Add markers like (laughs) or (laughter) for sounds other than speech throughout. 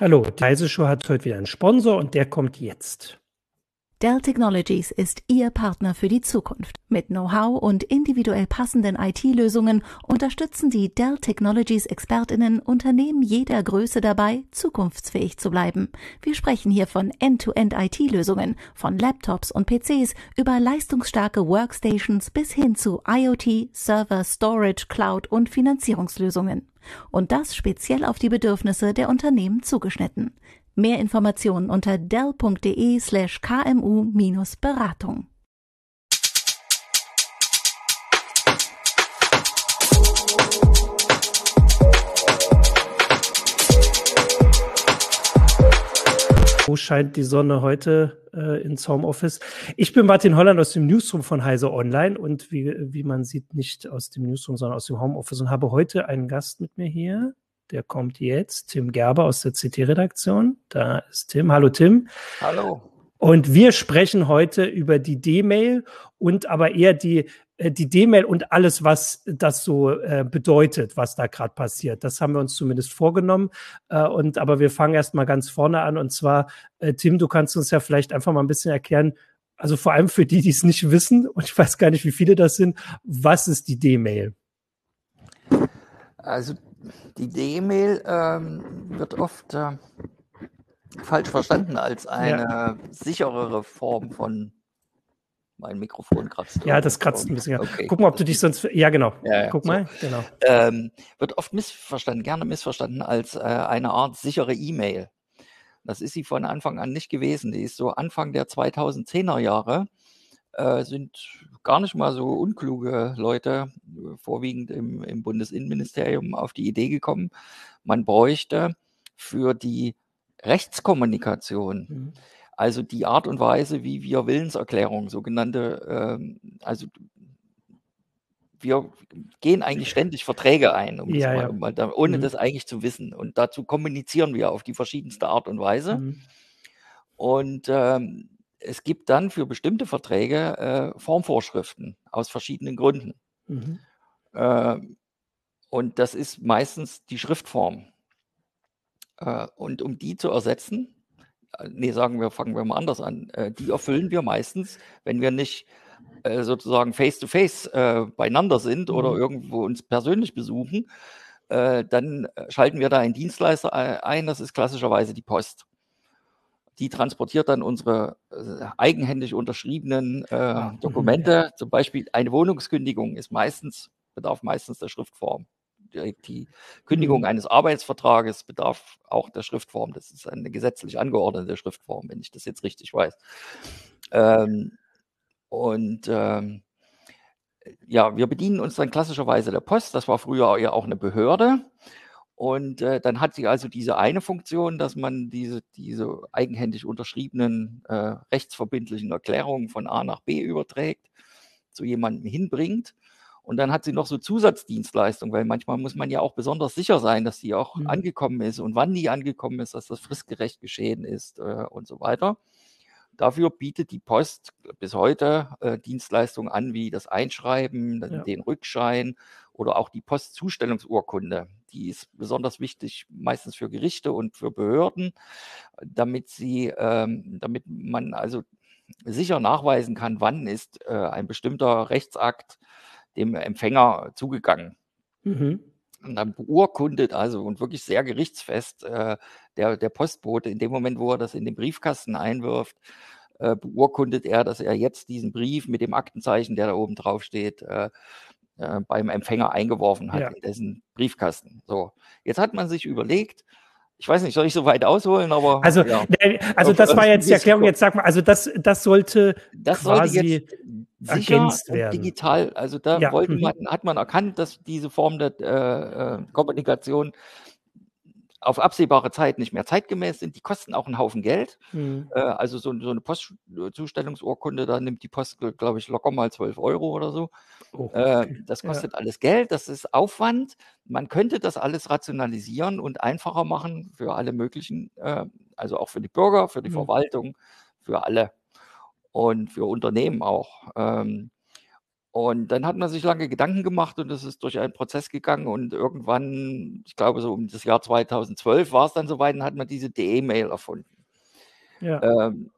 Hallo, die Heise hat heute wieder einen Sponsor und der kommt jetzt. Dell Technologies ist Ihr Partner für die Zukunft. Mit Know-how und individuell passenden IT-Lösungen unterstützen die Dell Technologies Expertinnen Unternehmen jeder Größe dabei, zukunftsfähig zu bleiben. Wir sprechen hier von End-to-End IT-Lösungen, von Laptops und PCs über leistungsstarke Workstations bis hin zu IoT, Server, Storage, Cloud und Finanzierungslösungen. Und das speziell auf die Bedürfnisse der Unternehmen zugeschnitten. Mehr Informationen unter dell.de slash kmu-beratung. Wo scheint die Sonne heute äh, ins Homeoffice? Ich bin Martin Holland aus dem Newsroom von Heise Online und wie, wie man sieht, nicht aus dem Newsroom, sondern aus dem Homeoffice und habe heute einen Gast mit mir hier. Der kommt jetzt, Tim Gerber aus der CT-Redaktion. Da ist Tim. Hallo Tim. Hallo. Und wir sprechen heute über die D-Mail und aber eher die äh, die D-Mail und alles, was das so äh, bedeutet, was da gerade passiert. Das haben wir uns zumindest vorgenommen. Äh, und aber wir fangen erst mal ganz vorne an. Und zwar, äh, Tim, du kannst uns ja vielleicht einfach mal ein bisschen erklären, also vor allem für die, die es nicht wissen, (laughs) und ich weiß gar nicht, wie viele das sind, was ist die D-Mail? Also die D-Mail ähm, wird oft äh, falsch verstanden als eine ja. sicherere Form von mein Mikrofon kratzt. Ja, das kratzt ein bisschen. Okay. Guck mal, ob du dich sonst. Ja, genau. Ja, ja, Guck so. mal, genau. Ähm, wird oft missverstanden, gerne missverstanden als äh, eine Art sichere E-Mail. Das ist sie von Anfang an nicht gewesen. Die ist so Anfang der 2010er Jahre äh, sind gar nicht mal so unkluge Leute, vorwiegend im, im Bundesinnenministerium, auf die Idee gekommen, man bräuchte für die Rechtskommunikation, mhm. also die Art und Weise, wie wir Willenserklärungen, sogenannte, ähm, also wir gehen eigentlich ständig Verträge ein, um ja, mal, ja. Ohne mhm. das eigentlich zu wissen. Und dazu kommunizieren wir auf die verschiedenste Art und Weise. Mhm. Und ähm, es gibt dann für bestimmte Verträge äh, Formvorschriften aus verschiedenen Gründen. Mhm. Äh, und das ist meistens die Schriftform. Äh, und um die zu ersetzen, äh, nee, sagen wir, fangen wir mal anders an, äh, die erfüllen wir meistens, wenn wir nicht äh, sozusagen face-to-face -face, beieinander sind mhm. oder irgendwo uns persönlich besuchen, dann schalten wir da einen Dienstleister ein, das ist klassischerweise die Post die transportiert dann unsere äh, eigenhändig unterschriebenen äh, ah, mhm, Dokumente. Zum Beispiel eine Wohnungskündigung ist meistens, bedarf meistens der Schriftform. Die, die Kündigung mhm. eines Arbeitsvertrages bedarf auch der Schriftform. Das ist eine gesetzlich angeordnete Schriftform, wenn ich das jetzt richtig weiß. Ähm, und ähm, ja, wir bedienen uns dann klassischerweise der Post. Das war früher ja auch eine Behörde. Und äh, dann hat sie also diese eine Funktion, dass man diese, diese eigenhändig unterschriebenen äh, rechtsverbindlichen Erklärungen von A nach B überträgt, zu jemandem hinbringt. Und dann hat sie noch so Zusatzdienstleistungen, weil manchmal muss man ja auch besonders sicher sein, dass die auch mhm. angekommen ist und wann die angekommen ist, dass das fristgerecht geschehen ist äh, und so weiter. Dafür bietet die Post bis heute äh, Dienstleistungen an, wie das Einschreiben, ja. den Rückschein oder auch die Postzustellungsurkunde. Die ist besonders wichtig, meistens für Gerichte und für Behörden, damit sie, ähm, damit man also sicher nachweisen kann, wann ist äh, ein bestimmter Rechtsakt dem Empfänger zugegangen. Mhm. Und dann beurkundet also und wirklich sehr gerichtsfest äh, der, der Postbote in dem Moment, wo er das in den Briefkasten einwirft, äh, beurkundet er, dass er jetzt diesen Brief mit dem Aktenzeichen, der da oben drauf steht, äh, äh, beim Empfänger eingeworfen hat ja. in dessen Briefkasten. So, jetzt hat man sich überlegt, ich weiß nicht, soll ich so weit ausholen, aber. Also, ja. also das war jetzt die Erklärung, jetzt sag mal, also das, das sollte das quasi sollte jetzt sicher ergänzt werden. digital, also da ja. wollten mhm. man, hat man erkannt, dass diese Form der äh, äh Kommunikation auf absehbare Zeit nicht mehr zeitgemäß sind. Die kosten auch einen Haufen Geld. Mhm. Äh, also so, so, eine Postzustellungsurkunde, da nimmt die Post, glaube ich, locker mal 12 Euro oder so. Oh, äh, das kostet ja. alles Geld, das ist Aufwand. Man könnte das alles rationalisieren und einfacher machen für alle möglichen, äh, also auch für die Bürger, für die mhm. Verwaltung, für alle und für Unternehmen auch. Ähm, Und dann hat man sich lange Gedanken gemacht und es ist durch einen Prozess gegangen und irgendwann, ich glaube so um das Jahr 2012 war es dann soweit, dann hat man diese DE-Mail erfunden. Ja. Ähm,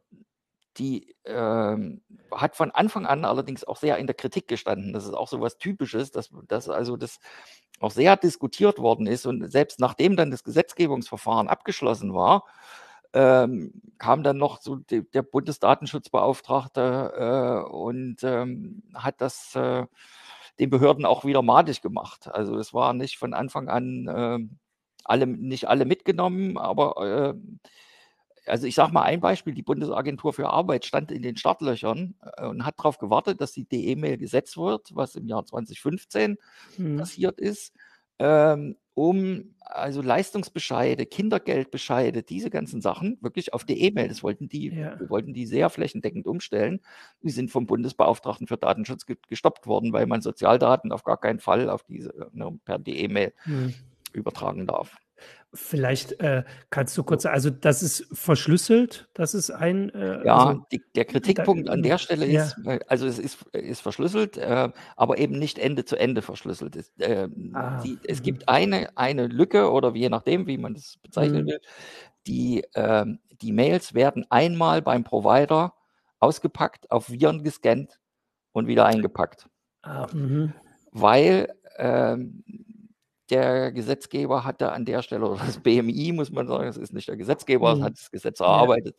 die ähm, hat von Anfang an allerdings auch sehr in der Kritik gestanden. Das ist auch so was Typisches, dass, dass also das auch sehr diskutiert worden ist und selbst nachdem dann das Gesetzgebungsverfahren abgeschlossen war, ähm, kam dann noch so die, der Bundesdatenschutzbeauftragte äh, und ähm, hat das äh, den Behörden auch wieder madig gemacht. Also es war nicht von Anfang an äh, alle, nicht alle mitgenommen, aber äh, also ich sage mal ein Beispiel, die Bundesagentur für Arbeit stand in den Startlöchern äh, und hat darauf gewartet, dass die DE-Mail gesetzt wird, was im Jahr 2015 mhm. passiert ist, ähm, um also Leistungsbescheide, Kindergeldbescheide, diese ganzen Sachen wirklich auf DE-Mail, das wollten die, ja. wir wollten die sehr flächendeckend umstellen. Die sind vom Bundesbeauftragten für Datenschutz gestoppt worden, weil man Sozialdaten auf gar keinen Fall auf diese ne, per DE-Mail mhm. übertragen darf. Vielleicht äh, kannst du kurz, also das ist verschlüsselt, das ist ein. Äh, ja, also, die, der Kritikpunkt da, an der Stelle ja. ist, also es ist, ist verschlüsselt, äh, aber eben nicht Ende zu Ende verschlüsselt. Es, äh, ah, die, es gibt eine, eine Lücke oder je nachdem, wie man das bezeichnen mhm. will, die, ähm, die Mails werden einmal beim Provider ausgepackt, auf Viren gescannt und wieder eingepackt. Ah, mhm. weil ähm, der Gesetzgeber hatte an der Stelle, oder das BMI, muss man sagen, das ist nicht der Gesetzgeber, das mhm. hat das Gesetz erarbeitet,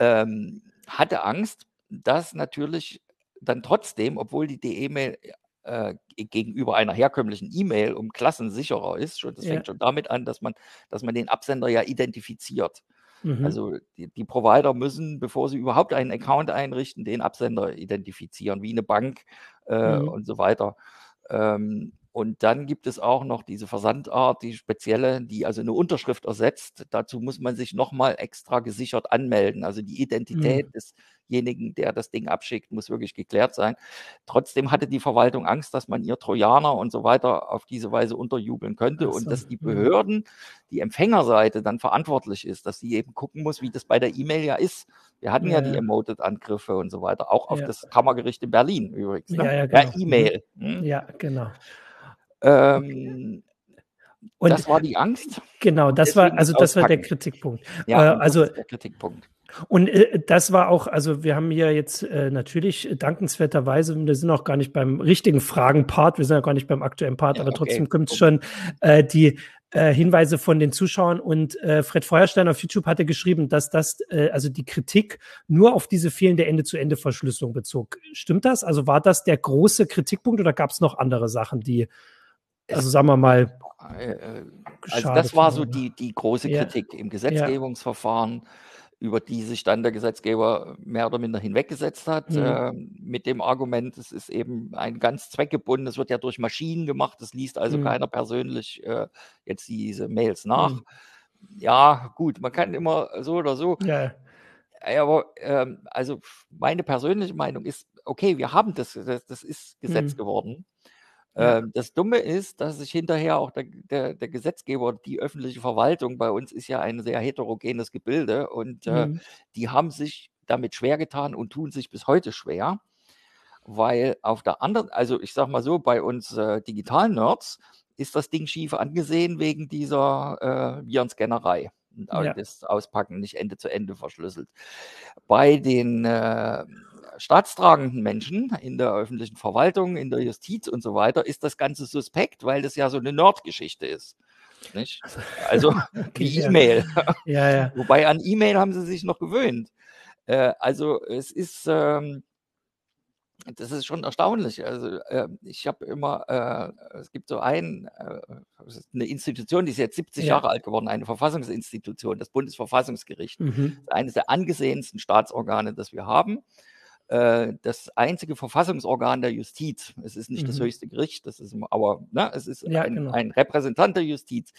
ja. ähm, hatte Angst, dass natürlich dann trotzdem, obwohl die DE-Mail äh, gegenüber einer herkömmlichen E-Mail um Klassen sicherer ist, schon, das ja. fängt schon damit an, dass man, dass man den Absender ja identifiziert. Mhm. Also die, die, Provider müssen, bevor sie überhaupt einen Account einrichten, den Absender identifizieren, wie eine Bank äh, mhm. und so weiter. Ähm, und dann gibt es auch noch diese Versandart, die spezielle, die also eine Unterschrift ersetzt. Dazu muss man sich nochmal extra gesichert anmelden. Also die Identität mhm. desjenigen, der das Ding abschickt, muss wirklich geklärt sein. Trotzdem hatte die Verwaltung Angst, dass man ihr Trojaner und so weiter auf diese Weise unterjubeln könnte so. und dass die mhm. Behörden, die Empfängerseite dann verantwortlich ist, dass sie eben gucken muss, wie das bei der E-Mail ja ist. Wir hatten ja, ja die Emoted-Angriffe und so weiter, auch auf ja. das Kammergericht in Berlin übrigens. Ne? Ja, ja, genau. E-Mail. Hm? Ja, genau. Ähm, und das war die Angst. Genau, das war also das auspacken. war der Kritikpunkt. Ja, äh, also der Kritikpunkt. Und äh, das war auch, also wir haben hier jetzt äh, natürlich dankenswerterweise, wir sind auch gar nicht beim richtigen Fragen-Part, wir sind ja gar nicht beim aktuellen Part, ja, aber okay. trotzdem kommt es schon äh, die äh, Hinweise von den Zuschauern und äh, Fred Feuerstein auf YouTube hatte geschrieben, dass das, also die Kritik nur auf diese fehlende Ende-zu-Ende-Verschlüsselung bezog. Stimmt das? Also war das der große Kritikpunkt oder gab es noch andere Sachen, die, also sagen wir mal, äh, äh, also das war so die, die große Kritik ja. im Gesetzgebungsverfahren. Über die sich dann der Gesetzgeber mehr oder minder hinweggesetzt hat, mhm. äh, mit dem Argument, es ist eben ein ganz zweckgebunden, es wird ja durch Maschinen gemacht, es liest also mhm. keiner persönlich äh, jetzt diese Mails nach. Mhm. Ja, gut, man kann immer so oder so. Ja. Aber ähm, also meine persönliche Meinung ist, okay, wir haben das, das, das ist Gesetz mhm. geworden. Ja. Ähm, das Dumme ist, dass sich hinterher auch der, der, der, Gesetzgeber, die öffentliche Verwaltung bei uns ist ja ein sehr heterogenes Gebilde und äh, mhm. die haben sich damit schwer getan und tun sich bis heute schwer, weil auf der anderen, also ich sag mal so, bei uns äh, digitalen Nerds ist das Ding schief angesehen wegen dieser äh, Virenscannerei. Ja. Das Auspacken nicht Ende zu Ende verschlüsselt. Bei den äh, staatstragenden Menschen in der öffentlichen Verwaltung, in der Justiz und so weiter, ist das Ganze suspekt, weil das ja so eine Nordgeschichte ist. Nicht? Also (laughs) wie E-Mail. Ja, ja. Wobei an E-Mail haben sie sich noch gewöhnt. Äh, also es ist, ähm, das ist schon erstaunlich. Also äh, ich habe immer, äh, es gibt so ein, äh, eine Institution, die ist jetzt 70 ja. Jahre alt geworden, eine Verfassungsinstitution, das Bundesverfassungsgericht. Mhm. eines der angesehensten Staatsorgane, das wir haben. Äh, das einzige Verfassungsorgan der Justiz. Es ist nicht mhm. das höchste Gericht, das ist aber ne, es ist ja, ein, genau. ein, Repräsentant der Justiz.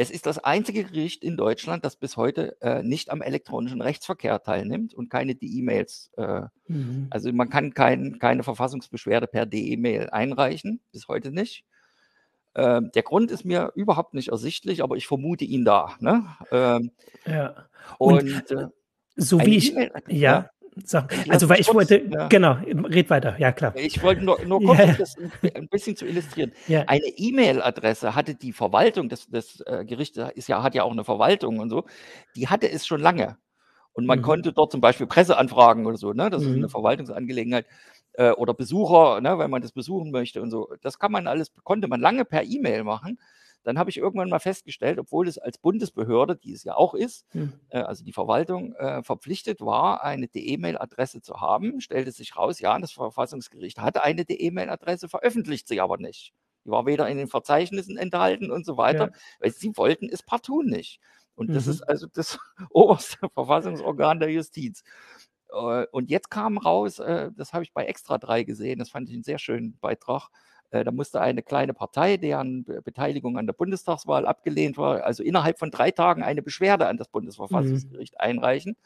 Es ist das einzige Gericht in Deutschland, das bis heute äh, nicht am elektronischen Rechtsverkehr teilnimmt und keine E-Mails. Äh, mhm. Also man kann kein, keine Verfassungsbeschwerde per D-E-Mail einreichen, bis heute nicht. Ähm, der Grund ist mir überhaupt nicht ersichtlich, aber ich vermute ihn da. Ne? Ähm, ja. Und, und äh, so wie ich, ja, Sag, also weil ich wollte, ja. genau, red weiter, ja klar. Ich wollte nur, nur kurz, ja. das ein bisschen zu illustrieren. Ja. Eine E-Mail-Adresse hatte die Verwaltung, das, das äh, Gericht ist ja, hat ja auch eine Verwaltung und so, die hatte es schon lange. Und man mhm. konnte dort zum Beispiel Presseanfragen oder so, ne? das mhm. ist eine Verwaltungsangelegenheit, äh, oder Besucher, ne? wenn man das besuchen möchte und so. Das kann man alles, konnte man lange per E-Mail machen. Dann habe ich irgendwann mal festgestellt, obwohl es als Bundesbehörde, die es ja auch ist, hm. äh, also die Verwaltung äh, verpflichtet war, eine E-Mail-Adresse zu haben, stellte sich raus, ja, das Verfassungsgericht hatte eine E-Mail-Adresse, veröffentlicht sie aber nicht. Die war weder in den Verzeichnissen enthalten und so weiter, ja. weil sie wollten es partout nicht. Und das mhm. ist also das (laughs) oberste Verfassungsorgan der Justiz. Äh, und jetzt kam raus, äh, das habe ich bei Extra 3 gesehen, das fand ich einen sehr schönen Beitrag, da musste eine kleine Partei, deren Beteiligung an der Bundestagswahl abgelehnt war, also innerhalb von drei Tagen eine Beschwerde an das Bundesverfassungsgericht mhm. einreichen.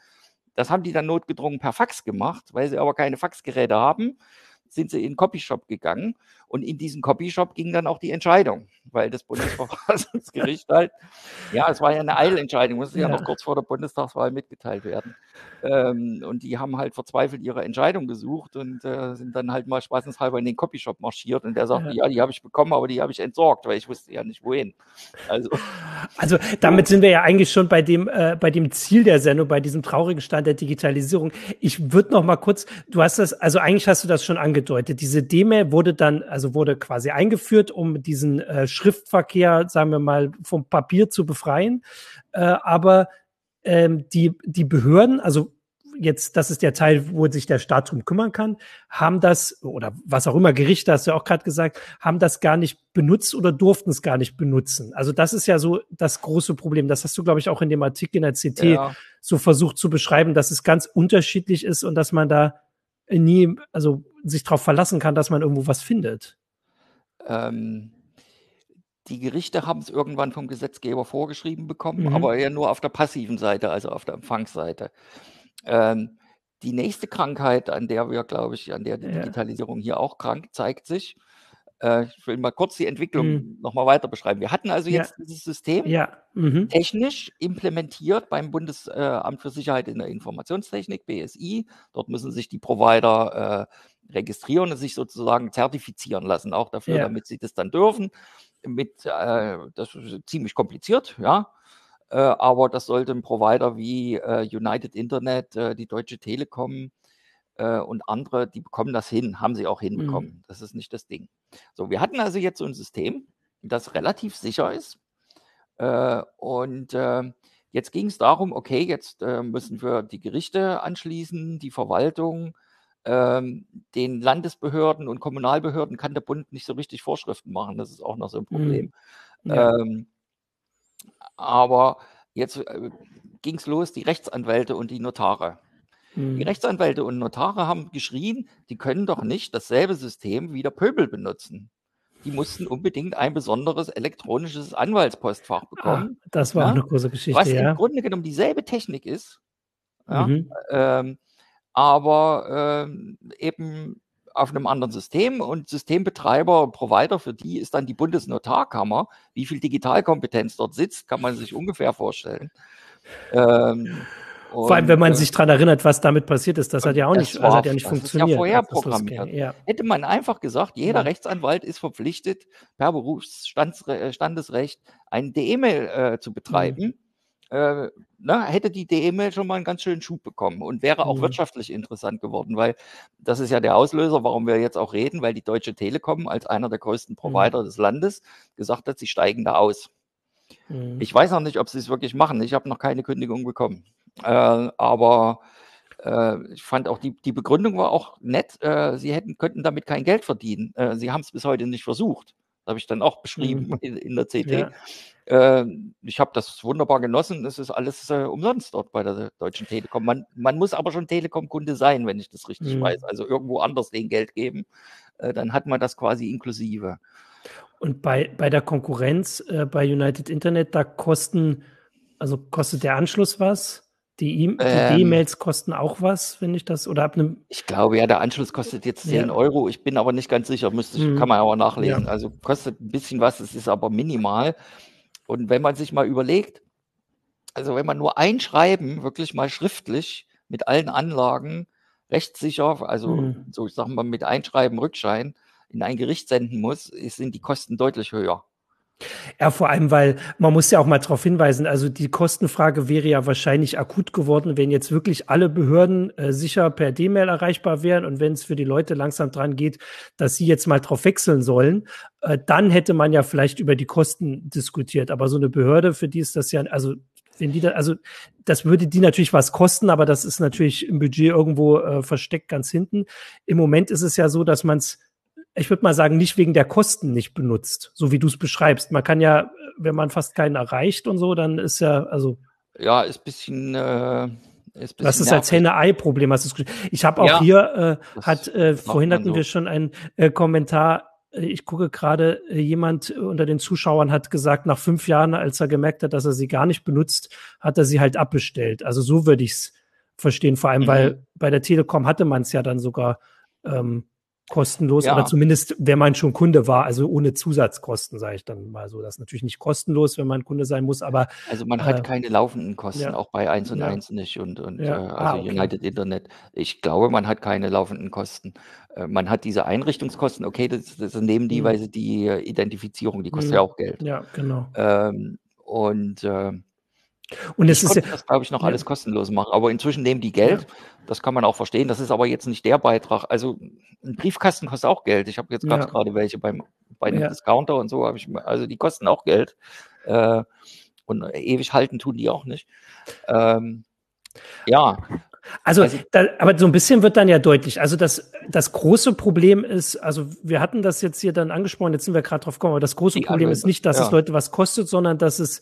Das haben die dann notgedrungen per Fax gemacht, weil sie aber keine Faxgeräte haben sind sie in den Copyshop gegangen und in diesen Copyshop ging dann auch die Entscheidung, weil das Bundesverfassungsgericht halt, ja, es war ja eine Eilentscheidung, musste ja. ja noch kurz vor der Bundestagswahl mitgeteilt werden. Ähm, und die haben halt verzweifelt ihre Entscheidung gesucht und äh, sind dann halt mal spaßenshalber in den Copyshop marschiert und der sagte, ja, ja die habe ich bekommen, aber die habe ich entsorgt, weil ich wusste ja nicht wohin. Also, also damit sind wir ja eigentlich schon bei dem, äh, bei dem Ziel der Sendung, bei diesem traurigen Stand der Digitalisierung. Ich würde noch mal kurz, du hast das, also eigentlich hast du das schon angedeutet. Diese D-Mail wurde dann, also wurde quasi eingeführt, um diesen äh, Schriftverkehr, sagen wir mal, vom Papier zu befreien. Äh, aber ähm, die, die Behörden, also jetzt, das ist der Teil, wo sich der Staat drum kümmern kann, haben das, oder was auch immer, Gerichte, hast du ja auch gerade gesagt, haben das gar nicht benutzt oder durften es gar nicht benutzen. Also das ist ja so das große Problem. Das hast du, glaube ich, auch in dem Artikel in der CT ja. so versucht zu beschreiben, dass es ganz unterschiedlich ist und dass man da nie, also sich darauf verlassen kann, dass man irgendwo was findet. Ähm, die Gerichte haben es irgendwann vom Gesetzgeber vorgeschrieben bekommen, mhm. aber eher nur auf der passiven Seite, also auf der Empfangsseite. Ähm, die nächste Krankheit, an der wir, glaube ich, an der die ja. Digitalisierung hier auch krank zeigt sich, äh, ich will mal kurz die Entwicklung mhm. nochmal weiter beschreiben. Wir hatten also jetzt ja. dieses System ja. mhm. technisch implementiert beim Bundesamt für Sicherheit in der Informationstechnik, BSI. Dort müssen sich die Provider äh, registrieren und sich sozusagen zertifizieren lassen, auch dafür, ja. damit sie das dann dürfen. Mit, äh, das ist ziemlich kompliziert, ja. Äh, aber das sollte ein Provider wie äh, United Internet, äh, die Deutsche Telekom, äh, und andere, die bekommen das hin, haben sie auch hinbekommen. Mhm. Das ist nicht das Ding. So, wir hatten also jetzt so ein System, das relativ sicher ist. Äh, und jetzt ging es darum, okay, jetzt müssen wir die Gerichte anschließen, die Verwaltung, ähm, den Landesbehörden und Kommunalbehörden kann der Bund nicht so richtig Vorschriften machen. Das ist auch noch so ein Problem. Mhm. Ja. Ähm, aber jetzt äh, ging es los, die Rechtsanwälte und die Notare. Die mhm. Rechtsanwälte und Notare haben geschrien, die können doch nicht dasselbe System wie der Pöbel benutzen. Die mussten unbedingt ein besonderes elektronisches Anwaltspostfach ah, bekommen. Ah, das war ja, eine große Geschichte. Was ja. im Grunde genommen dieselbe Technik ist, ja, mhm. ähm, aber ähm, eben auf einem anderen System und Systembetreiber, Provider für die ist dann die Bundesnotarkammer. Wie viel Digitalkompetenz dort sitzt, kann man sich ungefähr vorstellen. Ähm, Vor allem, wenn man äh, sich daran erinnert, was damit passiert ist, das hat ja auch nicht, war, hat ja nicht funktioniert. Ist ja vorher programmiert. Ja. Hätte man einfach gesagt, jeder ja. Rechtsanwalt ist verpflichtet, per Berufsstandesrecht ein D-E-Mail äh, zu betreiben. Mhm. Äh, na, hätte die D-E-Mail schon mal einen ganz schönen Schub bekommen und wäre auch mhm. wirtschaftlich interessant geworden, weil das ist ja der Auslöser, warum wir jetzt auch reden, weil die Deutsche Telekom als einer der größten mhm. Provider mhm. des Landes gesagt hat, sie steigen da aus. Mhm. Ich weiß noch nicht, ob sie es wirklich machen. Ich habe noch keine Kündigung bekommen. Äh, aber äh, ich fand auch die, die Begründung war auch nett. Äh, sie hätten, könnten damit kein Geld verdienen. Äh, sie haben es bis heute nicht versucht. Das habe ich dann auch beschrieben mhm. in, in, der CT. Ja. Ähm, ich habe das wunderbar genossen. Es ist alles äh, umsonst dort bei der Deutschen Telekom. Man, man muss aber schon Telekom-Kunde sein, wenn ich das richtig mhm. weiß. Also irgendwo anders den Geld geben. Äh, dann hat man das quasi inklusive. Und bei, bei der Konkurrenz äh, bei United Internet, da kosten, also kostet der Anschluss was? Die. E-Mails ähm, kosten auch was, wenn ich das, oder ab einem. Ich glaube, ja, der Anschluss kostet jetzt 10 ja. Euro. Ich bin aber nicht ganz sicher, müsste ich, hm. kann man aber nachlesen. Ja. Also kostet ein bisschen was, es ist aber minimal. Und wenn man sich mal überlegt, also wenn man nur ein Schreiben wirklich mal schriftlich mit allen Anlagen rechtssicher, also mhm. so ich sag mal mit Einschreiben, Rückschein in ein Gericht senden muss, sind die Kosten deutlich höher. Ja, vor allem, weil man muss ja auch mal darauf hinweisen, also die Kostenfrage wäre ja wahrscheinlich akut geworden, wenn jetzt wirklich alle Behörden äh, sicher per D-Mail erreichbar wären und wenn es für die Leute langsam dran geht, dass sie jetzt mal drauf wechseln sollen, äh, dann hätte man ja vielleicht über die Kosten diskutiert. Aber so eine Behörde, für die ist das ja, also wenn die da, also das würde die natürlich was kosten, aber das ist natürlich im Budget irgendwo äh, versteckt ganz hinten. Im Moment ist es ja so, dass man es ich würde mal sagen, nicht wegen der Kosten nicht benutzt, so wie du es beschreibst. Man kann ja, wenn man fast keinen erreicht und so, dann ist ja, also. Ja, ist bisschen. Äh, ist bisschen das ist als Henne-Ei-Problem. Ich habe auch ja, hier, äh, hat, äh, vorhin hatten so. wir schon einen äh, Kommentar, ich gucke gerade, äh, jemand unter den Zuschauern hat gesagt, nach fünf Jahren, als er gemerkt hat, dass er sie gar nicht benutzt, hat er sie halt abbestellt. Also so würde ich es verstehen, vor allem, mhm. weil bei der Telekom hatte man es ja dann sogar ähm, kostenlos ja. oder zumindest, wenn man schon Kunde war, also ohne Zusatzkosten, sage ich dann mal so. Das ist natürlich nicht kostenlos, wenn man Kunde sein muss, aber. Also man hat äh, keine laufenden Kosten, ja. auch bei 1 und ja. 1 nicht und, und äh, also ah, okay. United Internet. Ich glaube, man hat keine laufenden Kosten. Äh, man hat diese Einrichtungskosten, okay, das, das nehmen die, mhm. weil sie die Identifizierung, die kostet mhm. ja auch Geld. Ja, genau. Ähm, und äh, und es ist ja, das, glaube ich, noch ja. alles kostenlos machen. Aber inzwischen nehmen die Geld. Ja. Das kann man auch verstehen. Das ist aber jetzt nicht der Beitrag. Also ein Briefkasten kostet auch Geld. Ich habe jetzt ja. gerade welche beim, bei einem Discounter und so. Ich, also die kosten auch Geld. Äh, und ewig halten tun die auch nicht. Ähm, ja. Also, also da, aber so ein bisschen wird dann ja deutlich. Also das, das große Problem ist, also wir hatten das jetzt hier dann angesprochen, jetzt sind wir gerade drauf gekommen, aber das große Problem Anwendung. ist nicht, dass es Leute was kostet, sondern dass es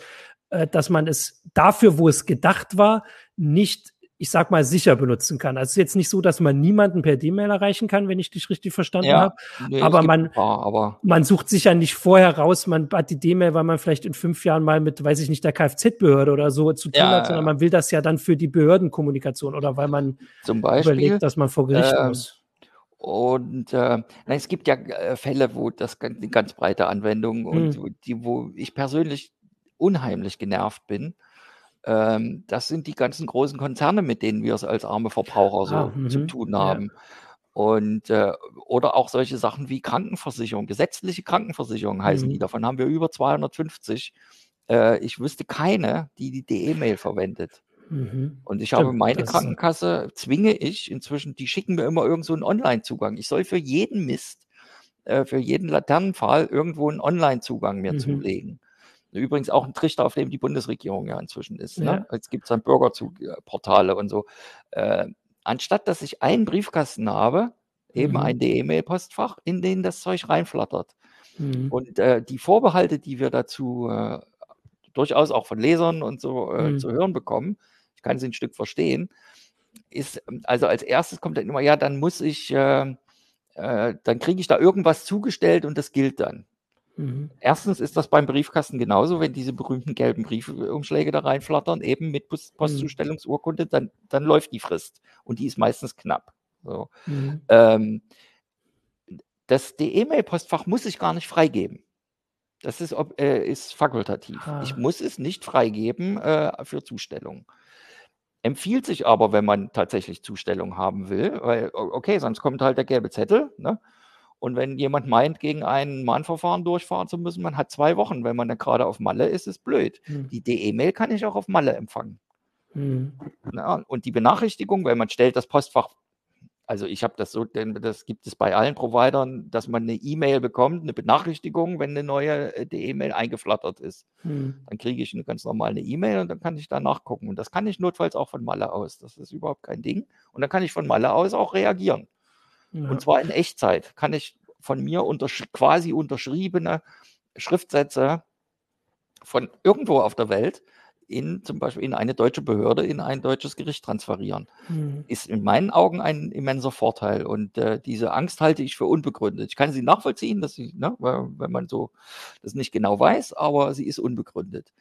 äh, dass man es dafür, wo es gedacht war, nicht ich sag mal, sicher benutzen kann. Also es ist jetzt nicht so, dass man niemanden per D-Mail erreichen kann, wenn ich dich richtig verstanden ja, habe. Nee, aber man, paar, aber man sucht sich ja nicht vorher raus, man hat die D-Mail, weil man vielleicht in fünf Jahren mal mit, weiß ich nicht, der Kfz-Behörde oder so zu tun ja, hat, sondern man will das ja dann für die Behördenkommunikation oder weil man Zum Beispiel, überlegt, dass man vor Gericht äh, muss. Und äh, es gibt ja äh, Fälle, wo das ganz, eine ganz breite Anwendung und hm. die, wo ich persönlich unheimlich genervt bin, ähm, das sind die ganzen großen Konzerne, mit denen wir es als arme Verbraucher so ah, zu mhm. tun haben. Ja. Und äh, oder auch solche Sachen wie Krankenversicherung, gesetzliche Krankenversicherung heißen die. Mhm. Davon haben wir über 250. Äh, ich wüsste keine, die die E-Mail verwendet. Mhm. Und ich habe meine Krankenkasse, zwinge ich inzwischen, die schicken mir immer irgend so einen Online-Zugang. Ich soll für jeden Mist, äh, für jeden Laternenpfahl irgendwo einen Online-Zugang mir mhm. zulegen. Übrigens auch ein Trichter, auf dem die Bundesregierung ja inzwischen ist. Ne? Ja. Ne? Jetzt gibt es dann Bürgerzugportale und so. Äh, anstatt dass ich einen Briefkasten habe, eben mhm. ein E-Mail-Postfach, in den das Zeug reinflattert. Mhm. Und äh, die Vorbehalte, die wir dazu äh, durchaus auch von Lesern und so äh, mhm. zu hören bekommen, ich kann sie ein Stück verstehen, ist, also als erstes kommt dann immer, ja, dann muss ich, äh, äh, dann kriege ich da irgendwas zugestellt und das gilt dann. Mhm. Erstens ist das beim Briefkasten genauso, wenn diese berühmten gelben Briefumschläge da reinflattern, eben mit Post mhm. Postzustellungsurkunde, dann, dann läuft die Frist und die ist meistens knapp. So. Mhm. Ähm, das E-Mail-Postfach muss ich gar nicht freigeben. Das ist, äh, ist fakultativ. Ah. Ich muss es nicht freigeben äh, für Zustellung. Empfiehlt sich aber, wenn man tatsächlich Zustellung haben will, weil, okay, sonst kommt halt der gelbe Zettel, ne? Und wenn jemand meint, gegen ein Mahnverfahren durchfahren zu müssen, man hat zwei Wochen. Wenn man dann gerade auf Malle ist, ist blöd. Hm. Die DE-Mail kann ich auch auf Malle empfangen. Hm. Na, und die Benachrichtigung, wenn man stellt das Postfach, also ich habe das so, denn das gibt es bei allen Providern, dass man eine E-Mail bekommt, eine Benachrichtigung, wenn eine neue äh, DE-Mail eingeflattert ist. Hm. Dann kriege ich eine ganz normale E-Mail und dann kann ich da nachgucken. Und das kann ich notfalls auch von Malle aus. Das ist überhaupt kein Ding. Und dann kann ich von Malle aus auch reagieren. Ja. Und zwar in Echtzeit kann ich von mir untersch quasi unterschriebene Schriftsätze von irgendwo auf der Welt in zum Beispiel in eine deutsche Behörde, in ein deutsches Gericht transferieren. Mhm. Ist in meinen Augen ein immenser Vorteil. Und äh, diese Angst halte ich für unbegründet. Ich kann sie nachvollziehen, dass sie, ne, wenn man so das nicht genau weiß, aber sie ist unbegründet.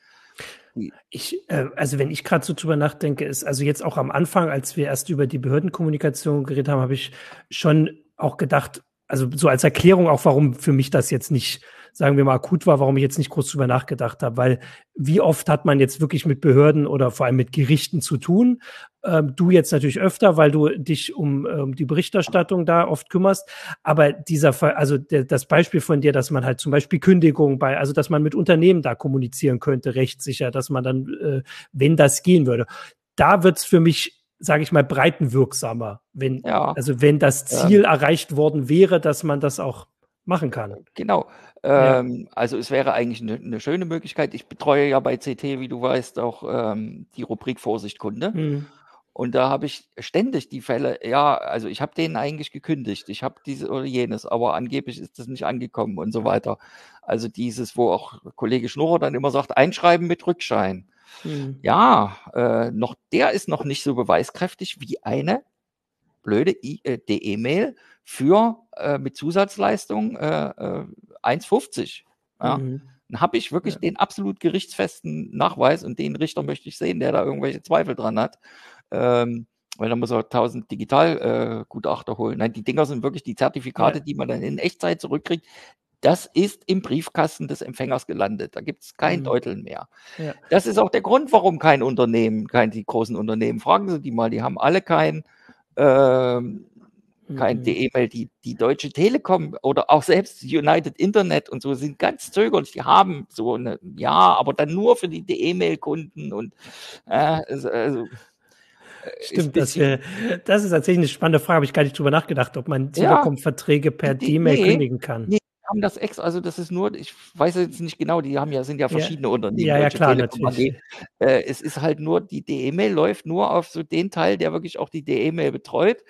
Ich, äh, also wenn ich gerade so drüber nachdenke, ist also jetzt auch am Anfang, als wir erst über die Behördenkommunikation geredet haben, habe ich schon auch gedacht, also so als Erklärung auch, warum für mich das jetzt nicht sagen wir mal, akut war, warum ich jetzt nicht groß drüber nachgedacht habe, weil wie oft hat man jetzt wirklich mit Behörden oder vor allem mit Gerichten zu tun? Ähm, du jetzt natürlich öfter, weil du dich um ähm, die Berichterstattung da oft kümmerst. Aber dieser Fall, also der, das Beispiel von dir, dass man halt zum Beispiel Kündigung bei, also dass man mit Unternehmen da kommunizieren könnte, rechtssicher, dass man dann, äh, wenn das gehen würde, da wird's für mich sage ich mal, breitenwirksamer, wenn, ja. also wenn das Ziel ja. erreicht worden wäre, dass man das auch machen kann. Genau. Ähm, Also es wäre eigentlich eine, eine schöne Möglichkeit. Ich betreue ja bei CT, wie du weißt, auch ähm, die Rubrik Vorsicht Kunde. Mhm. Und da habe ich ständig die Fälle, ja, also ich habe denen eigentlich gekündigt, ich habe diese oder jenes, aber angeblich ist das nicht angekommen und so weiter. Also dieses, wo auch Kollege Schnurrer dann immer sagt, einschreiben mit Rückschein. Mhm. Ja, äh, noch der ist noch nicht so beweiskräftig wie eine blöde äh, DE-Mail für äh, mit Zusatzleistung äh, äh, 1,50. Ja. Mhm. Dann habe ich wirklich ja. den absolut gerichtsfesten Nachweis und den Richter möchte ich sehen, der da irgendwelche Zweifel dran hat. Ähm, weil dann muss er 1000 Digitalgutachter äh, holen. Nein, die Dinger sind wirklich die Zertifikate, ja. die man dann in Echtzeit zurückkriegt. Das ist im Briefkasten des Empfängers gelandet. Da gibt es kein mhm. Deuteln mehr. Ja. Das ist auch der Grund, warum kein Unternehmen, kein die großen Unternehmen, fragen Sie die mal, die haben alle kein ähm, kein mhm. E-Mail. Die, die Deutsche Telekom oder auch selbst United Internet und so sind ganz zögerlich. Die haben so eine, ja, aber dann nur für die E-Mail-Kunden und äh, also, also äh, Stimmt, das, wär, das ist tatsächlich eine spannende Frage. Habe ich gar nicht drüber nachgedacht, ob man Telekom-Verträge per E-Mail nee, kündigen kann. Nee, haben das extra, also das ist nur, ich weiß jetzt nicht genau, die haben ja, sind ja verschiedene ja, Unternehmen. Ja, ja, klar, natürlich. Äh, es ist halt nur, die E-Mail läuft nur auf so den Teil, der wirklich auch die E-Mail betreut.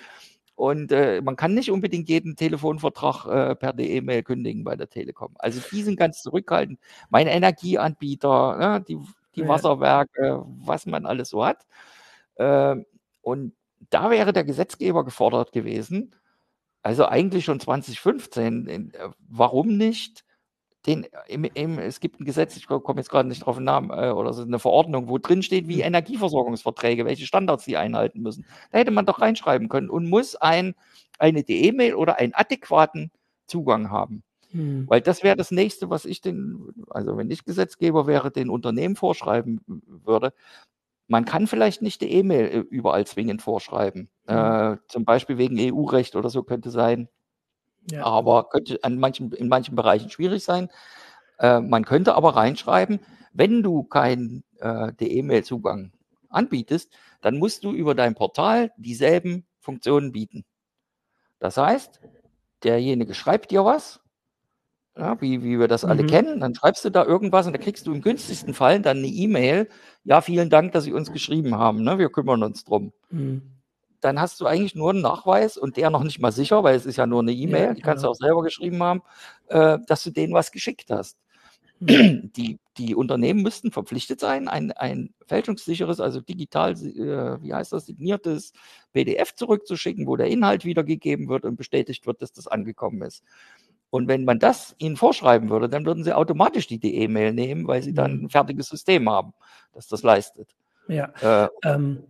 Und äh, man kann nicht unbedingt jeden Telefonvertrag äh, per E-Mail kündigen bei der Telekom. Also die sind ganz zurückhaltend. Mein Energieanbieter, ne, die, die ja. Wasserwerke, was man alles so hat. Äh, und da wäre der Gesetzgeber gefordert gewesen, also eigentlich schon 2015, äh, warum nicht den, im, im, es gibt ein Gesetz, ich komme jetzt gerade nicht drauf den Namen, äh, oder so eine Verordnung, wo drin steht, wie hm. Energieversorgungsverträge, welche Standards die einhalten müssen. Da hätte man doch reinschreiben können und muss ein, eine E-Mail oder einen adäquaten Zugang haben. Hm. Weil das wäre das nächste, was ich den, also wenn ich Gesetzgeber wäre, den Unternehmen vorschreiben würde. Man kann vielleicht nicht die E-Mail äh, überall zwingend vorschreiben. Hm. Äh, zum Beispiel wegen EU-Recht oder so könnte sein. Ja. Aber könnte an manchen, in manchen Bereichen schwierig sein. Äh, man könnte aber reinschreiben, wenn du keinen äh, E-Mail-Zugang anbietest, dann musst du über dein Portal dieselben Funktionen bieten. Das heißt, derjenige schreibt dir was, ja, wie, wie wir das mhm. alle kennen, dann schreibst du da irgendwas und da kriegst du im günstigsten Fall dann eine E-Mail. Ja, vielen Dank, dass Sie uns geschrieben haben. Ne? Wir kümmern uns drum. Mhm dann hast du eigentlich nur einen Nachweis und der noch nicht mal sicher, weil es ist ja nur eine E-Mail, ja, die kannst du auch selber geschrieben haben, äh, dass du denen was geschickt hast. Mhm. (clears throat) Die, die Unternehmen müssten verpflichtet sein, ein, ein fälschungssicheres, also digital, äh, wie heißt das, signiertes PDF zurückzuschicken, wo der Inhalt wiedergegeben wird und bestätigt wird, dass das angekommen ist. Und wenn man das ihnen vorschreiben würde, dann würden sie automatisch die E-Mail nehmen, weil sie dann mhm. ein fertiges System haben, das das leistet. Ja. Äh, ähm,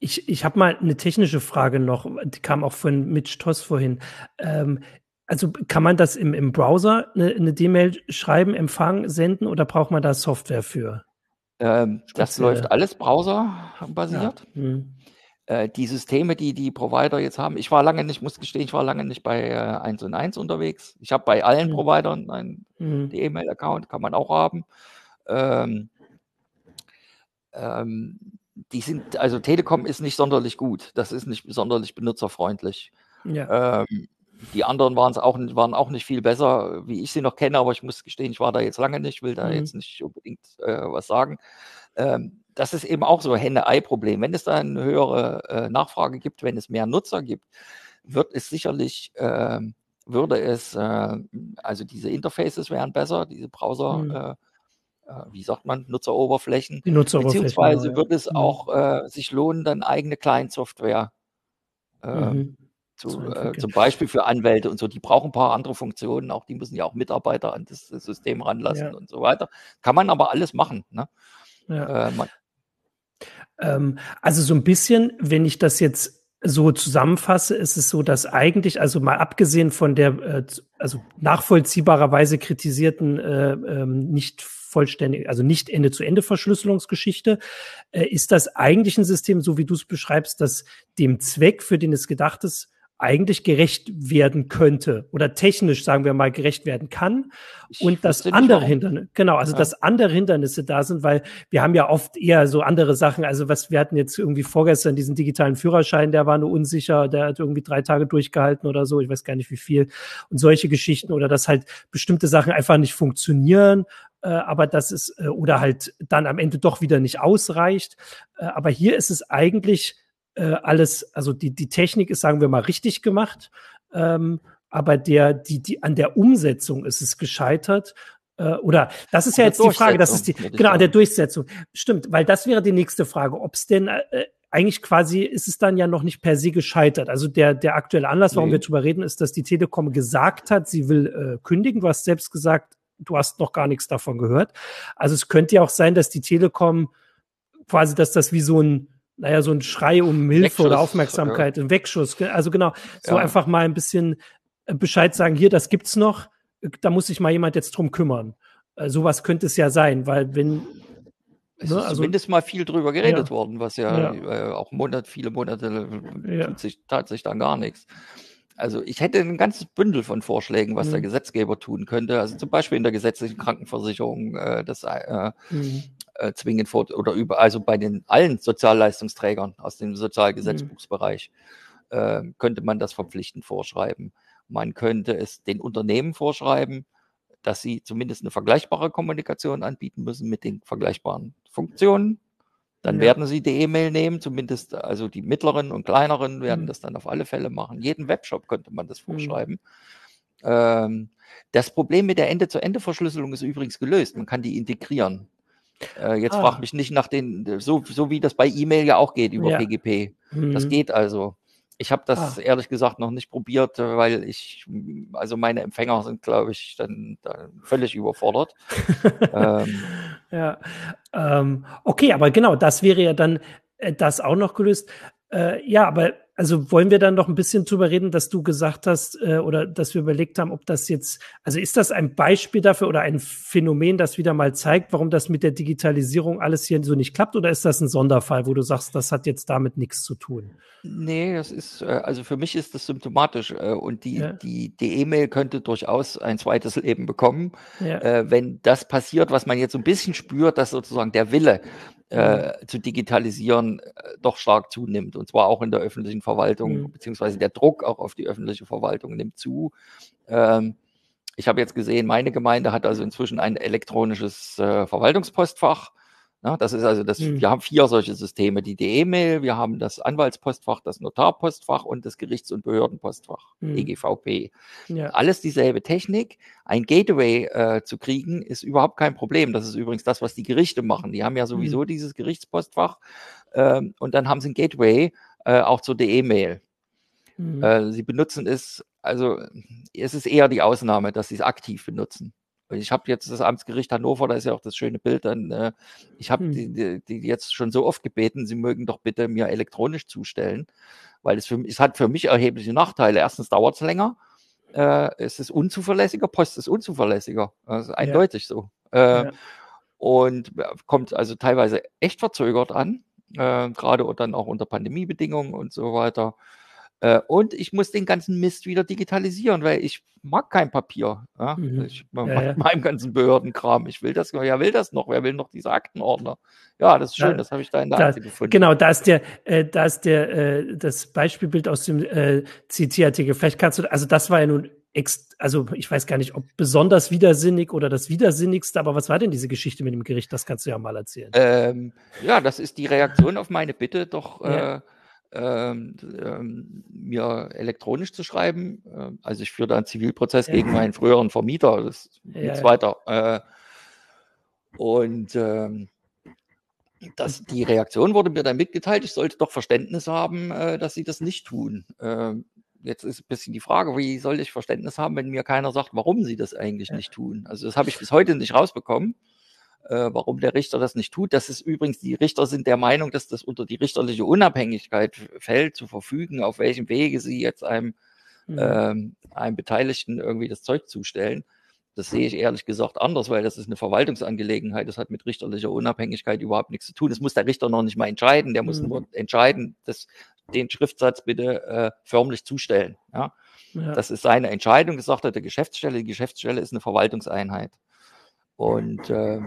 ich, ich habe mal eine technische Frage noch, die kam auch von Mitch Toss vorhin. Ähm, also kann man das im, im Browser eine, eine D-Mail schreiben, empfangen, senden oder braucht man da Software für? Ähm, das läuft alles browserbasiert. Ja. Hm. Äh, die Systeme, die die Provider jetzt haben, ich war lange nicht, muss gestehen, ich war lange nicht bei äh, 1 und 1 unterwegs. Ich habe bei allen hm. Providern einen hm. E-Mail-Account, kann man auch haben. Ähm, ähm, die sind, also Telekom ist nicht sonderlich gut. Das ist nicht sonderlich benutzerfreundlich. Ja. Ähm, die anderen waren auch, waren auch nicht viel besser, wie ich sie noch kenne, aber ich muss gestehen, ich war da jetzt lange nicht, will da mhm. jetzt nicht unbedingt äh, was sagen. Ähm, das ist eben auch so ein Henne-Ei-Problem. Wenn es da eine höhere äh, Nachfrage gibt, wenn es mehr Nutzer gibt, wird es sicherlich, äh, würde es, äh, also diese Interfaces wären besser, diese Browser. Mhm äh, äh, wie sagt man, Nutzeroberflächen. Die Nutzeroberflächen. Beziehungsweise genau, wird es mhm. auch äh, sich lohnen, dann eigene Client-Software mhm. zu, zum Beispiel für Anwälte und so. Die brauchen ein paar andere Funktionen, auch die müssen ja auch Mitarbeiter an das, das System ranlassen ja. und so weiter. Kann man aber alles machen. Ne? Ja. Äh, man, ähm, also so ein bisschen, wenn ich das jetzt so zusammenfasse, ist es so, dass eigentlich, also mal abgesehen von der, äh, also nachvollziehbarerweise kritisierten, äh, ähm, nicht vollständig, also nicht Ende-zu-Ende-Verschlüsselungsgeschichte, äh, ist das eigentlich ein System, so wie du es beschreibst, das dem Zweck, für den es gedacht ist, eigentlich gerecht werden könnte oder technisch, sagen wir mal, gerecht werden kann. Ich und das andere Hindernis, genau, also ja. dass andere Hindernisse da sind, weil wir haben ja oft eher so andere Sachen, also was wir hatten jetzt irgendwie vorgestern diesen digitalen Führerschein, der war nur unsicher, der hat irgendwie drei Tage durchgehalten oder so, ich weiß gar nicht wie viel. Und solche Geschichten oder dass halt bestimmte Sachen einfach nicht funktionieren, äh, aber das ist, äh, oder halt dann am Ende doch wieder nicht ausreicht. Äh, aber hier ist es eigentlich äh, alles, also die, die Technik ist, sagen wir mal, richtig gemacht, ähm, aber der, die, die, an der Umsetzung ist es gescheitert. Äh, oder das ist ja jetzt die Frage, das ist die, genau, an der Durchsetzung. Stimmt, weil das wäre die nächste Frage, ob es denn äh, eigentlich quasi ist es dann ja noch nicht per se gescheitert. Also der, der aktuelle Anlass, warum nee. wir drüber reden, ist, dass die Telekom gesagt hat, sie will äh, kündigen. Du hast selbst gesagt, du hast noch gar nichts davon gehört. Also es könnte ja auch sein, dass die Telekom quasi, dass das wie so ein naja, so ein Schrei um Hilfe Wegschuss, oder Aufmerksamkeit, ja. ein Wegschuss. Also genau, so ja. einfach mal ein bisschen äh, Bescheid sagen, hier, das gibt's noch, da muss sich mal jemand jetzt drum kümmern. Äh, sowas könnte es ja sein, weil wenn es ne, ist also, zumindest mal viel drüber geredet ja. worden, was ja. Äh, auch Monat, viele Monate tut sich, tat sich dann gar nichts. Also ich hätte ein ganzes Bündel von Vorschlägen, was mhm. der Gesetzgeber tun könnte. Also zum Beispiel in der gesetzlichen Krankenversicherung äh, das äh, mhm äh, zwingend vor oder über, also bei den allen Sozialleistungsträgern aus dem Sozialgesetzbuchsbereich mhm. äh, könnte man das verpflichtend vorschreiben. Man könnte es den Unternehmen vorschreiben, dass sie zumindest eine vergleichbare Kommunikation anbieten müssen mit den vergleichbaren Funktionen. Dann ja. werden sie die E-Mail nehmen, zumindest also die mittleren und kleineren werden mhm. das dann auf alle Fälle machen. Jeden Webshop könnte man das mhm. vorschreiben. Mhm. Das Problem mit der Ende-zu-Ende-Verschlüsselung ist übrigens gelöst. Man kann die integrieren. Äh, jetzt ah. frag mich nicht nach den, so, so wie das bei E-Mail ja auch geht über ja. PGP. Mhm. Das geht also. Ich habe das ah. ehrlich gesagt noch nicht probiert, weil ich, also meine Empfänger sind, glaube ich, dann, dann, völlig überfordert. (laughs) ähm. Ja, ähm, okay, aber genau, das wäre ja dann äh, das auch noch gelöst. Äh, ja, aber also wollen wir dann noch ein bisschen drüber reden, dass du gesagt hast äh, oder dass wir überlegt haben, ob das jetzt, also ist das ein Beispiel dafür oder ein Phänomen, das wieder mal zeigt, warum das mit der Digitalisierung alles hier so nicht klappt oder ist das ein Sonderfall, wo du sagst, das hat jetzt damit nichts zu tun? Nee, das ist, äh, also für mich ist das symptomatisch äh, und die, ja. die, die E-Mail könnte durchaus ein zweites Leben bekommen, ja. Äh, wenn das passiert, was man jetzt so ein bisschen spürt, dass sozusagen der Wille äh, zu digitalisieren äh, doch stark zunimmt. Und zwar auch in der öffentlichen Verwaltung, mhm. beziehungsweise der Druck auch auf die öffentliche Verwaltung nimmt zu. Ähm, ich habe jetzt gesehen, meine Gemeinde hat also inzwischen ein elektronisches äh, Verwaltungspostfach. Ja, das ist also das, mhm. wir haben vier solche Systeme, die E-Mail, wir haben das Anwaltspostfach, das Notarpostfach und das Gerichts- und Behördenpostfach, mhm. EGVP. Ja. Alles dieselbe Technik. Ein Gateway äh, zu kriegen, ist überhaupt kein Problem. Das ist übrigens das, was die Gerichte machen. Die haben ja sowieso mhm. dieses Gerichtspostfach ähm, und dann haben sie ein Gateway äh, auch zur E-Mail. Mhm. Äh, sie benutzen es, also es ist eher die Ausnahme, dass sie es aktiv benutzen. Ich habe jetzt das Amtsgericht Hannover, da ist ja auch das schöne Bild dann, äh, ich habe hm. die, die, jetzt schon so oft gebeten, sie mögen doch bitte mir elektronisch zustellen, weil es, für, es hat für mich erhebliche Nachteile. Erstens dauert es länger, äh, es ist unzuverlässiger, Post ist unzuverlässiger, das ist eindeutig ja. so. Äh, ja. Und kommt also teilweise echt verzögert an, äh, gerade dann auch unter Pandemiebedingungen und so weiter. Äh, und ich muss den ganzen Mist wieder digitalisieren, weil ich mag kein Papier. Ja? Mhm. Ich mag ja, ja. meinem ganzen Behördenkram. Ich will das, wer will das noch? Wer will noch diese Aktenordner? Ja, das ist schön, das habe ich da in der da, Akte gefunden. Genau, da ist der, äh, da ist der, äh, das Beispielbild aus dem äh, CT-Artikel. Vielleicht kannst du, also das war ja nun ex, also ich weiß gar nicht, ob besonders widersinnig oder das widersinnigste, aber was war denn diese Geschichte mit dem Gericht? Das kannst du ja mal erzählen. Ähm, ja, das ist die Reaktion auf meine Bitte, doch äh, ähm, ähm, mir elektronisch zu schreiben. Ähm, also ich führe da einen Zivilprozess ja. gegen meinen früheren Vermieter. Das ja, ja. weiter. Äh, und ähm, das, die Reaktion wurde mir dann mitgeteilt, ich sollte doch Verständnis haben, äh, dass sie das nicht tun. Jetzt ist ein bisschen die Frage, wie soll ich Verständnis haben, wenn mir keiner sagt, warum sie das eigentlich nicht tun? Also das habe ich bis heute nicht rausbekommen. Äh, warum der Richter das nicht tut. Das ist übrigens, die Richter sind der Meinung, dass das unter die richterliche Unabhängigkeit fällt, zu verfügen, auf welchem Wege sie jetzt einem, mhm. ähm, einem Beteiligten irgendwie das Zeug zustellen. Das sehe ich ehrlich gesagt anders, weil das ist eine Verwaltungsangelegenheit. Das hat mit richterlicher Unabhängigkeit überhaupt nichts zu tun. Das muss der Richter noch nicht mal entscheiden. Der muss mhm. nur entscheiden, dass den Schriftsatz bitte äh, förmlich zustellen. Ja? ja? Das ist seine Entscheidung, gesagt hat der Geschäftsstelle. Die Geschäftsstelle ist eine Verwaltungseinheit. Und äh,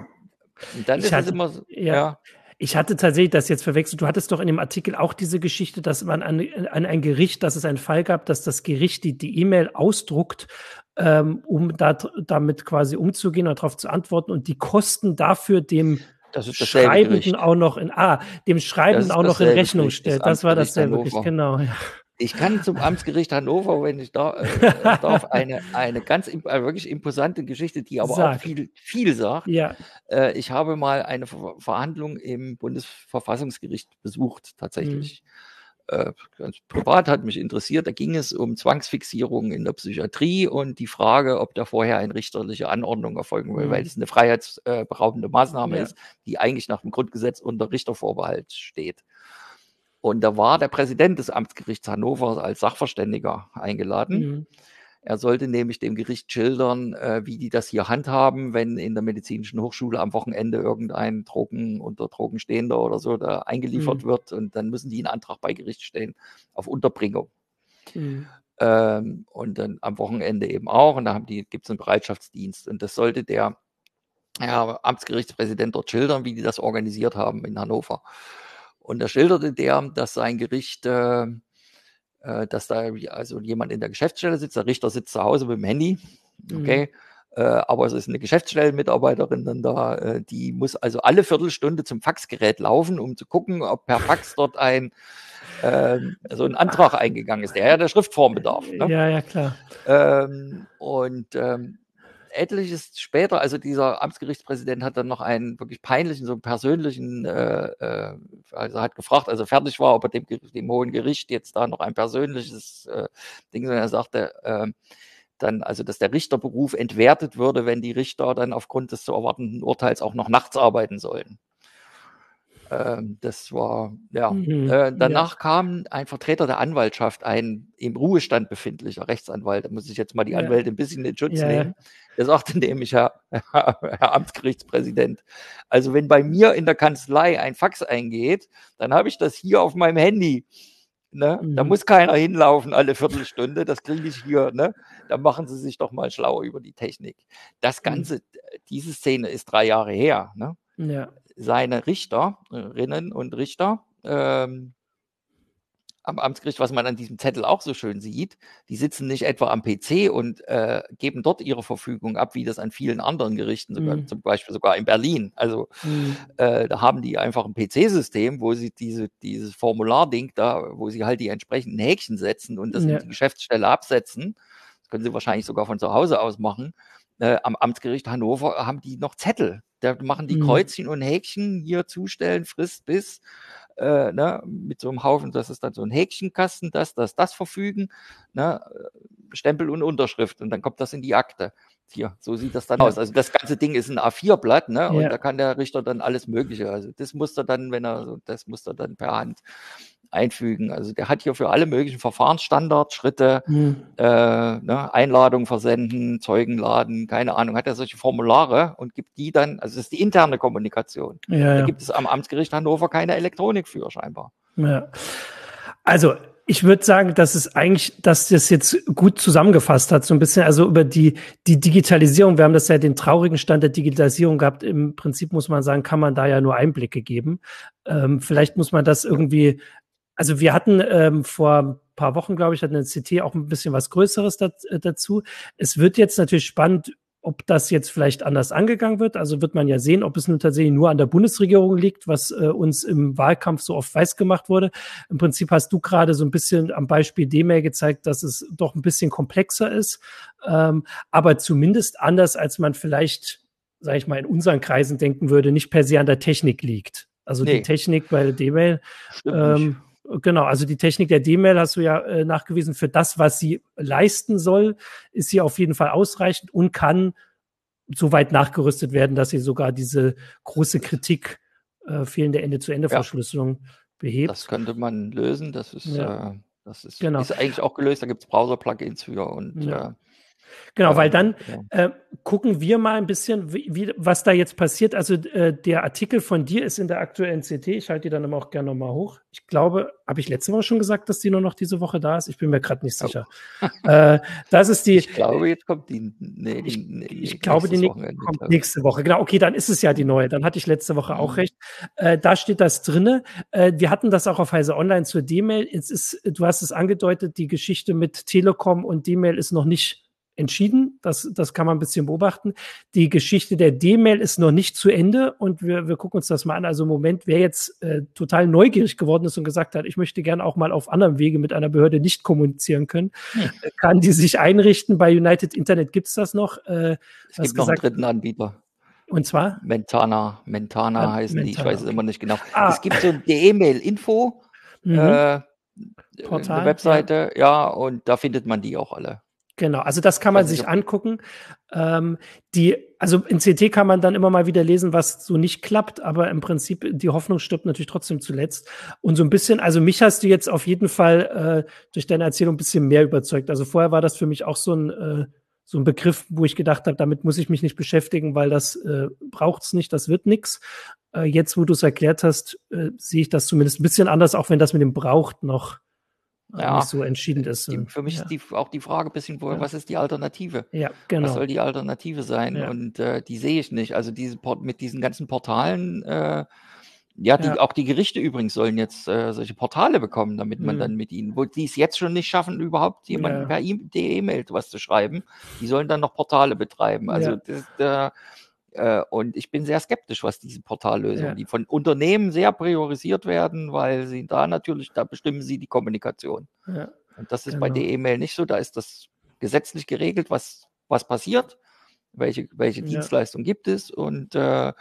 dann ich ist hatte, es immer so, ja. ja. Ich hatte tatsächlich das jetzt verwechselt. Du hattest doch in dem Artikel auch diese Geschichte, dass man an, an ein Gericht, dass es einen Fall gab, dass das Gericht die E-Mail ausdruckt, ähm, um da, damit quasi umzugehen und darauf zu antworten und die Kosten dafür dem Schreibenden auch noch in ah, dem Schreibenden auch noch in Rechnung stellt. Das war dasselbe Gericht, genau. Ja. Ich kann zum Amtsgericht Hannover, wenn ich da, äh, darf, (laughs) eine, eine ganz äh, wirklich imposante Geschichte, die aber Sag. auch viel, viel sagt. Ja. Äh, ich habe mal eine Ver Verhandlung im Bundesverfassungsgericht besucht, tatsächlich. Mhm. Äh, ganz privat hat mich interessiert. Da ging es um Zwangsfixierung in der Psychiatrie und die Frage, ob da vorher eine richterliche Anordnung erfolgen will, mhm. weil es eine freiheitsberaubende Maßnahme ja. ist, die eigentlich nach dem Grundgesetz unter Richtervorbehalt steht. Und da war der Präsident des Amtsgerichts Hannover als Sachverständiger eingeladen. Mhm. Er sollte nämlich dem Gericht schildern, äh, wie die das hier handhaben, wenn in der medizinischen Hochschule am Wochenende irgendein Drogen unter Drogenstehender oder so da eingeliefert mhm. wird und dann müssen die einen Antrag bei Gericht stellen auf Unterbringung. Mhm. Ähm, und dann am Wochenende eben auch. Und da gibt es einen Bereitschaftsdienst. Und das sollte der ja, Amtsgerichtspräsident dort schildern, wie die das organisiert haben in Hannover. Und da schilderte der, dass sein Gericht, äh, äh, dass da also jemand in der Geschäftsstelle sitzt, der Richter sitzt zu Hause mit dem Handy, okay, mhm. äh, aber es ist eine Geschäftsstellenmitarbeiterin dann da, äh, die muss also alle Viertelstunde zum Faxgerät laufen, um zu gucken, ob per Fax dort ein äh, so ein Antrag eingegangen ist, der ja der Schriftform bedarf. Ne? Ja, ja, klar. Ähm, und ähm, etliches später, also dieser Amtsgerichtspräsident hat dann noch einen wirklich peinlichen, so einen persönlichen, äh, äh, also hat gefragt, also fertig war, ob er dem, dem Hohen Gericht jetzt da noch ein persönliches äh, Ding, sondern er sagte, äh, dann, also dass der Richterberuf entwertet würde, wenn die Richter dann aufgrund des zu erwartenden Urteils auch noch nachts arbeiten sollen. Ähm, das war, ja. Mhm, äh, danach ja. kam ein Vertreter der Anwaltschaft, ein im Ruhestand befindlicher Rechtsanwalt. Da muss ich jetzt mal die ja. Anwälte ein bisschen in Schutz ja, nehmen. Der sagte nämlich, Herr, (laughs) Herr Amtsgerichtspräsident, also wenn bei mir in der Kanzlei ein Fax eingeht, dann habe ich das hier auf meinem Handy. Ne? Mhm. Da muss keiner hinlaufen alle Viertelstunde, das kriege ich hier. Ne? Da machen Sie sich doch mal schlau über die Technik. Das mhm. Ganze, mhm. diese Szene ist drei Jahre her. Ne? Ja seine Richterinnen und Richter ähm, am Amtsgericht, was man an diesem Zettel auch so schön sieht, die sitzen nicht etwa am PC und äh, geben dort ihre Verfügung ab, wie das an vielen anderen Gerichten, sogar, mhm. zum Beispiel sogar in Berlin. Also mhm. äh, da haben die einfach ein PC-System, wo sie diese, dieses Formularding da, wo sie halt die entsprechenden Häkchen setzen und das ja. in die Geschäftsstelle absetzen. Das können sie wahrscheinlich sogar von zu Hause aus machen. Äh, am Amtsgericht Hannover haben die noch Zettel. Da machen die mhm. Kreuzchen und Häkchen hier zustellen, Frist bis, äh, ne, mit so einem Haufen, das ist dann so ein Häkchenkasten, das, das, das verfügen, ne, Stempel und Unterschrift und dann kommt das in die Akte. Hier, so sieht das dann aus. Also das ganze Ding ist ein A4-Blatt, ne? Und ja. da kann der Richter dann alles Mögliche. Also das muss er dann, wenn er, das muss er dann per Hand einfügen. Also der hat hier für alle möglichen Verfahrensstandards, Schritte, mhm. äh, ne, Einladung versenden, Zeugen laden, keine Ahnung, hat er solche Formulare und gibt die dann, also das ist die interne Kommunikation. Ja, da ja. gibt es am Amtsgericht Hannover keine Elektronik für scheinbar. Ja. Also ich würde sagen, dass es eigentlich, dass das jetzt gut zusammengefasst hat, so ein bisschen, also über die, die Digitalisierung. Wir haben das ja den traurigen Stand der Digitalisierung gehabt. Im Prinzip muss man sagen, kann man da ja nur Einblicke geben. Ähm, vielleicht muss man das irgendwie also wir hatten ähm, vor ein paar Wochen, glaube ich, hatten eine CT auch ein bisschen was Größeres äh, dazu. Es wird jetzt natürlich spannend, ob das jetzt vielleicht anders angegangen wird. Also wird man ja sehen, ob es nun tatsächlich nur an der Bundesregierung liegt, was äh, uns im Wahlkampf so oft weiß gemacht wurde. Im Prinzip hast du gerade so ein bisschen am Beispiel D-Mail gezeigt, dass es doch ein bisschen komplexer ist, ähm, aber zumindest anders, als man vielleicht, sage ich mal, in unseren Kreisen denken würde, nicht per se an der Technik liegt. Also nee. die Technik bei der D-Mail ähm, Genau, also die Technik der D-Mail hast du ja äh, nachgewiesen, für das, was sie leisten soll, ist sie auf jeden Fall ausreichend und kann so weit nachgerüstet werden, dass sie sogar diese große Kritik äh, fehlende Ende-zu-Ende-Verschlüsselung ja. behebt. Das könnte man lösen. Das ist, ja. äh, das ist, genau. ist eigentlich auch gelöst. Da gibt es Browser-Plugins für und ja. Genau, weil dann äh, gucken wir mal ein bisschen, wie, wie, was da jetzt passiert. Also äh, der Artikel von dir ist in der aktuellen CT. Ich halte die dann immer auch gerne nochmal hoch. Ich glaube, habe ich letzte Woche schon gesagt, dass die nur noch diese Woche da ist? Ich bin mir gerade nicht sicher. Oh. äh, das ist die. Ich glaube, jetzt kommt die. Nee, ich, nee, ich glaube, die Wochenende, kommt nächste Woche. Genau, okay, dann ist es ja die neue. Dann hatte ich letzte Woche auch mhm. recht. Äh, da steht das drinne. Äh, wir hatten das auch auf Heise Online zur D-Mail. Jetzt ist, du hast es angedeutet, die Geschichte mit Telekom und D-Mail ist noch nicht entschieden. Das, das kann man ein bisschen beobachten. Die Geschichte der D-Mail ist noch nicht zu Ende und wir, wir gucken uns das mal an. Also im Moment, wer jetzt äh, total neugierig geworden ist und gesagt hat, ich möchte gerne auch mal auf anderem Wege mit einer Behörde nicht kommunizieren können, hm. Äh, kann die sich einrichten. Bei United Internet gibt's das noch. Äh, es gibt noch einen dritten Anbieter. Und zwar? Mentana. Mentana ah, heißen Mentana, die, ich weiß okay. es immer nicht genau. Ah. Es gibt so ein E-Mail-Info. Mhm. Äh, Portal, eine Webseite, ja. ja, und da findet man die auch alle. Genau, also das kann man sich angucken. Ähm, die, also in CT kann man dann immer mal wieder lesen, was so nicht klappt, aber im Prinzip die Hoffnung stirbt natürlich trotzdem zuletzt. Und so ein bisschen, also mich hast du jetzt auf jeden Fall äh, durch deine Erzählung ein bisschen mehr überzeugt. Also vorher war das für mich auch so ein äh, so ein Begriff, wo ich gedacht habe, damit muss ich mich nicht beschäftigen, weil das äh, braucht's nicht, das wird nix. Äh, jetzt, wo du es erklärt hast, äh, sehe ich das zumindest ein bisschen anders, auch wenn das mit dem braucht noch ja, nicht so entschieden ist. Die, für mich ja. ist die, auch die Frage ein bisschen, wo, ja. was ist die Alternative? Ja, genau. Was soll die Alternative sein? Und äh, die sehe ich nicht. Also diese mit diesen ganzen Portalen, äh, ja, die, auch die Gerichte übrigens sollen jetzt äh, solche Portale bekommen, damit man mhm. dann mit ihnen, wo die es jetzt schon nicht schaffen, überhaupt jemanden per E-Mail was zu schreiben, die sollen dann noch Portale betreiben. Also das, äh, äh, und ich bin sehr skeptisch, was diese Portallösungen, ja. die von Unternehmen sehr priorisiert werden, weil sie da natürlich, da bestimmen sie die Kommunikation. Ja. Und das ist genau. bei der E-Mail nicht so. Da ist das gesetzlich geregelt, was, was passiert, welche, welche ja. Dienstleistung gibt es. Und äh,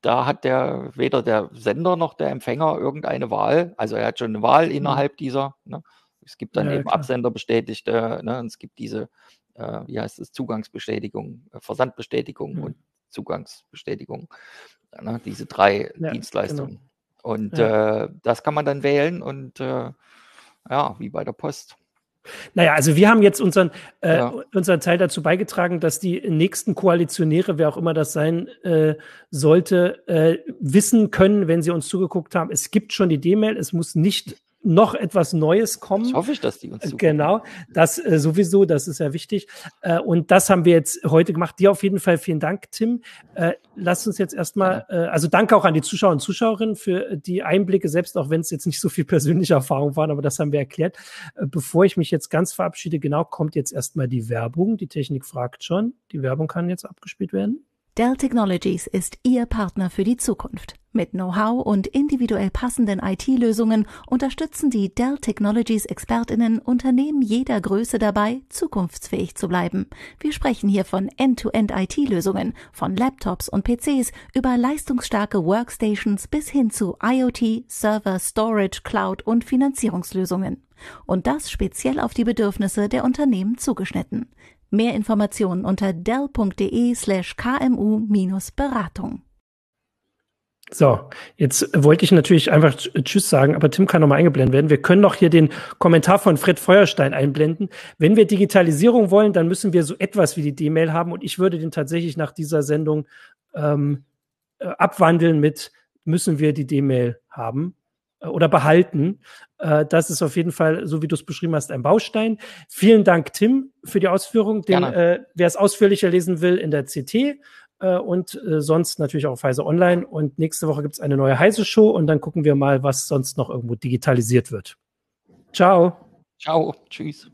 da hat der weder der Sender noch der Empfänger irgendeine Wahl. Also er hat schon eine Wahl mhm. innerhalb dieser. Ne? Es gibt dann eben klar. Absenderbestätigte, ne? und es gibt diese äh, wie heißt es, Zugangsbestätigung, äh, Versandbestätigung mhm. und Zugangsbestätigung. Ne, diese drei ja, Dienstleistungen. Genau. Und ja. äh, das kann man dann wählen und äh, ja, wie bei der Post. Naja, also wir haben jetzt unseren, äh, ja. unseren Teil dazu beigetragen, dass die nächsten Koalitionäre, wer auch immer das sein äh, sollte, äh, wissen können, wenn sie uns zugeguckt haben, es gibt schon die D-Mail, es muss nicht noch etwas Neues kommen. Das hoffe ich, dass die uns zukommen. Genau, das äh, sowieso, das ist ja wichtig. Äh, und das haben wir jetzt heute gemacht. Dir auf jeden Fall vielen Dank, Tim. Äh, lass uns jetzt erstmal, äh, also danke auch an die Zuschauer und Zuschauerinnen für die Einblicke, selbst auch wenn es jetzt nicht so viel persönliche Erfahrung waren, aber das haben wir erklärt. Äh, bevor ich mich jetzt ganz verabschiede, genau, kommt jetzt erstmal die Werbung. Die Technik fragt schon. Die Werbung kann jetzt abgespielt werden. Dell Technologies ist Ihr Partner für die Zukunft. Mit Know-how und individuell passenden IT-Lösungen unterstützen die Dell Technologies Expertinnen Unternehmen jeder Größe dabei, zukunftsfähig zu bleiben. Wir sprechen hier von End-to-End IT-Lösungen, von Laptops und PCs über leistungsstarke Workstations bis hin zu IoT, Server, Storage, Cloud und Finanzierungslösungen. Und das speziell auf die Bedürfnisse der Unternehmen zugeschnitten. Mehr Informationen unter dell.de slash kmu-beratung. So, jetzt wollte ich natürlich einfach Tschüss sagen, aber Tim kann nochmal eingeblendet werden. Wir können noch hier den Kommentar von Fred Feuerstein einblenden. Wenn wir Digitalisierung wollen, dann müssen wir so etwas wie die D-Mail haben und ich würde den tatsächlich nach dieser Sendung ähm, äh, abwandeln mit müssen wir die D-Mail haben. Oder behalten. Äh, das ist auf jeden Fall, so wie du es beschrieben hast, ein Baustein. Vielen Dank, Tim, für die Ausführung. Den, äh, wer es ausführlicher lesen will, in der CT äh, und äh, sonst natürlich auch auf Heise Online. Und nächste Woche gibt es eine neue Heise-Show und dann gucken wir mal, was sonst noch irgendwo digitalisiert wird. Ciao. Ciao. Tschüss.